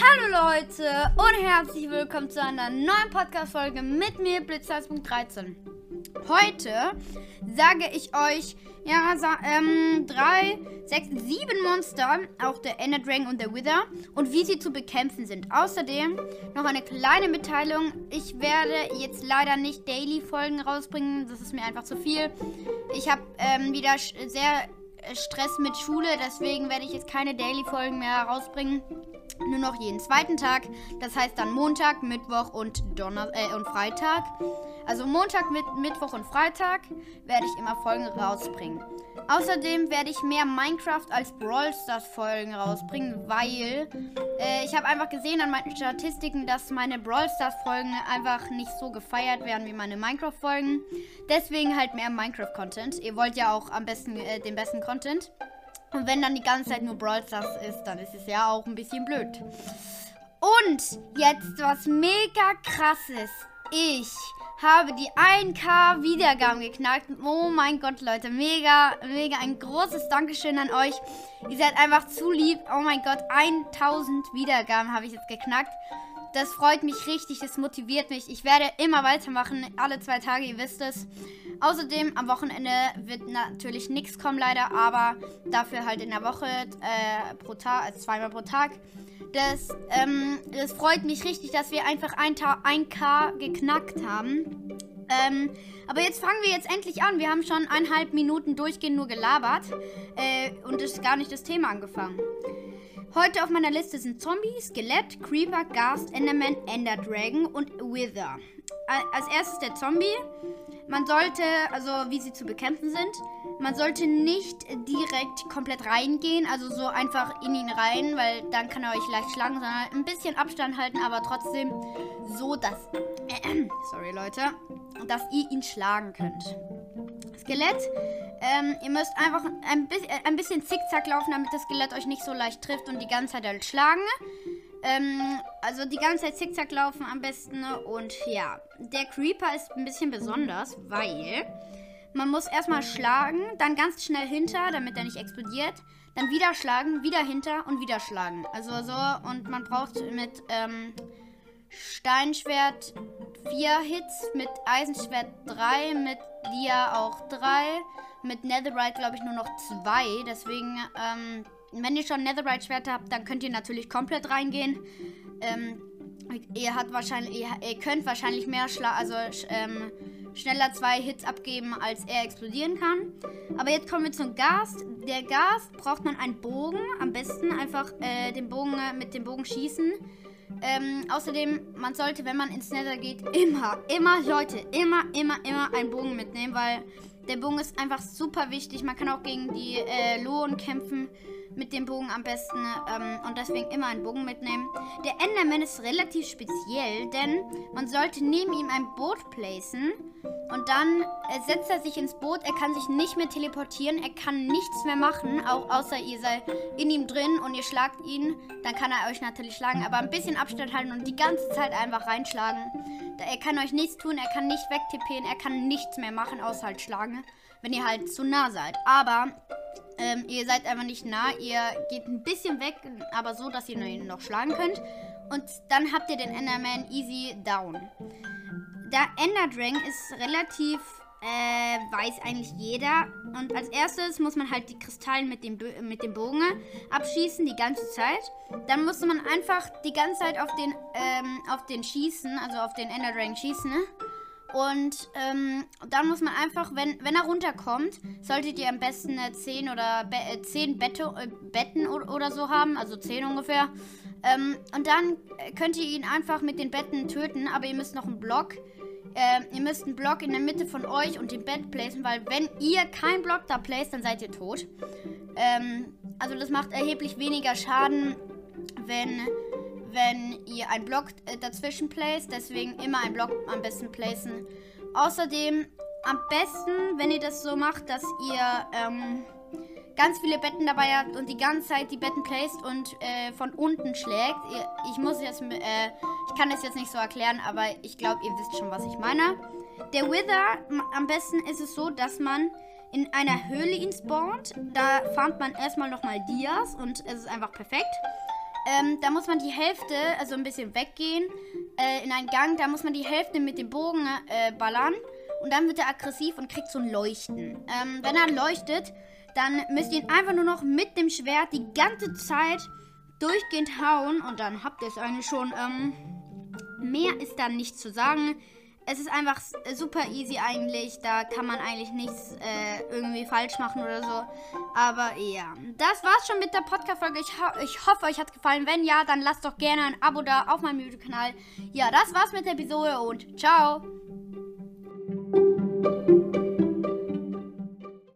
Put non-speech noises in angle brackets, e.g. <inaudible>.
Hallo Leute und herzlich willkommen zu einer neuen Podcast-Folge mit mir, Blitzers.13. Heute sage ich euch, ja, ähm, drei, sechs, sieben Monster, auch der Ender Dragon und der Wither und wie sie zu bekämpfen sind. Außerdem noch eine kleine Mitteilung. Ich werde jetzt leider nicht Daily-Folgen rausbringen, das ist mir einfach zu viel. Ich habe ähm, wieder sehr Stress mit Schule, deswegen werde ich jetzt keine Daily-Folgen mehr rausbringen nur noch jeden zweiten Tag. Das heißt dann Montag, Mittwoch und, Donner äh, und Freitag. Also Montag, mit Mittwoch und Freitag werde ich immer Folgen rausbringen. Außerdem werde ich mehr Minecraft als Brawl Stars Folgen rausbringen, weil äh, ich habe einfach gesehen an meinen Statistiken, dass meine Brawl Stars Folgen einfach nicht so gefeiert werden wie meine Minecraft Folgen. Deswegen halt mehr Minecraft Content. Ihr wollt ja auch am besten äh, den besten Content. Und wenn dann die ganze Zeit nur Brawl Stars ist, dann ist es ja auch ein bisschen blöd. Und jetzt was mega krasses. Ich habe die 1K Wiedergaben geknackt. Oh mein Gott, Leute. Mega, mega ein großes Dankeschön an euch. Ihr seid einfach zu lieb. Oh mein Gott, 1000 Wiedergaben habe ich jetzt geknackt. Das freut mich richtig, das motiviert mich. Ich werde immer weitermachen, alle zwei Tage, ihr wisst es. Außerdem am Wochenende wird natürlich nichts kommen, leider, aber dafür halt in der Woche äh, pro Tag, also zweimal pro Tag. Das, ähm, das freut mich richtig, dass wir einfach 1K geknackt haben. Ähm, aber jetzt fangen wir jetzt endlich an. Wir haben schon eineinhalb Minuten durchgehend nur gelabert äh, und ist gar nicht das Thema angefangen. Heute auf meiner Liste sind Zombie, Skelett, Creeper, Ghast, Enderman, Ender Dragon und Wither. Als erstes der Zombie. Man sollte, also wie sie zu bekämpfen sind, man sollte nicht direkt komplett reingehen, also so einfach in ihn rein, weil dann kann er euch leicht schlagen, sondern ein bisschen Abstand halten, aber trotzdem so, dass, <clears throat> sorry Leute, dass ihr ihn schlagen könnt. Skelett, ähm, ihr müsst einfach ein, bi ein bisschen zickzack laufen, damit das Skelett euch nicht so leicht trifft und die ganze Zeit halt schlagen. Ähm, also die ganze Zeit zickzack laufen am besten. Und ja, der Creeper ist ein bisschen besonders, weil man muss erstmal schlagen, dann ganz schnell hinter, damit er nicht explodiert. Dann wieder schlagen, wieder hinter und wieder schlagen. Also so, und man braucht mit ähm, Steinschwert 4 Hits, mit Eisenschwert 3, mit Dia auch 3, mit Netherite glaube ich nur noch 2. Deswegen, ähm, wenn ihr schon Netherite-Schwerter habt, dann könnt ihr natürlich komplett reingehen. Ähm, ihr, hat wahrscheinlich, ihr, ihr könnt wahrscheinlich mehr Schla also ähm, schneller zwei Hits abgeben, als er explodieren kann. Aber jetzt kommen wir zum Gas. Der Gas braucht man einen Bogen. Am besten einfach äh, den Bogen äh, mit dem Bogen schießen. Ähm, außerdem, man sollte, wenn man ins Nether geht, immer, immer, Leute, immer, immer, immer einen Bogen mitnehmen, weil der Bogen ist einfach super wichtig. Man kann auch gegen die äh, Lohen kämpfen mit dem Bogen am besten ähm, und deswegen immer einen Bogen mitnehmen. Der Enderman ist relativ speziell, denn man sollte neben ihm ein Boot placen und dann äh, setzt er sich ins Boot. Er kann sich nicht mehr teleportieren, er kann nichts mehr machen, auch außer ihr seid in ihm drin und ihr schlagt ihn. Dann kann er euch natürlich schlagen, aber ein bisschen Abstand halten und die ganze Zeit einfach reinschlagen. Er kann euch nichts tun, er kann nicht wegtippen, er kann nichts mehr machen, außer halt schlagen, wenn ihr halt zu nah seid. Aber ähm, ihr seid einfach nicht nah. Ihr geht ein bisschen weg, aber so, dass ihr ihn noch schlagen könnt. Und dann habt ihr den Enderman easy down. Der Ender Dragon ist relativ, äh, weiß eigentlich jeder. Und als erstes muss man halt die Kristallen mit dem, mit dem Bogen abschießen, die ganze Zeit. Dann musste man einfach die ganze Zeit auf den, ähm, auf den schießen, also auf den Ender Dragon schießen. Ne? Und ähm, dann muss man einfach, wenn, wenn er runterkommt, solltet ihr am besten äh, 10 oder Be äh, 10 Bette, äh, Betten oder so haben, also 10 ungefähr. Ähm, und dann könnt ihr ihn einfach mit den Betten töten, aber ihr müsst noch einen Block. Äh, ihr müsst einen Block in der Mitte von euch und dem Bett placen, weil wenn ihr keinen Block da placed, dann seid ihr tot. Ähm, also das macht erheblich weniger Schaden, wenn wenn ihr einen Block äh, dazwischen placed. Deswegen immer einen Block am besten placen. Außerdem am besten, wenn ihr das so macht, dass ihr ähm, ganz viele Betten dabei habt und die ganze Zeit die Betten placed und äh, von unten schlägt. Ich muss jetzt, äh, ich kann das jetzt nicht so erklären, aber ich glaube, ihr wisst schon, was ich meine. Der Wither, am besten ist es so, dass man in einer Höhle ihn spawnt. Da farmt man erstmal nochmal Dias und es ist einfach perfekt. Ähm, da muss man die Hälfte, also ein bisschen weggehen, äh, in einen Gang. Da muss man die Hälfte mit dem Bogen äh, ballern. Und dann wird er aggressiv und kriegt so ein Leuchten. Ähm, wenn er leuchtet, dann müsst ihr ihn einfach nur noch mit dem Schwert die ganze Zeit durchgehend hauen. Und dann habt ihr es eigentlich schon. Ähm, mehr ist dann nicht zu sagen es ist einfach super easy eigentlich. Da kann man eigentlich nichts äh, irgendwie falsch machen oder so. Aber ja, das war's schon mit der Podcast-Folge. Ich, ho ich hoffe, euch hat's gefallen. Wenn ja, dann lasst doch gerne ein Abo da auf meinem YouTube-Kanal. Ja, das war's mit der Episode und ciao.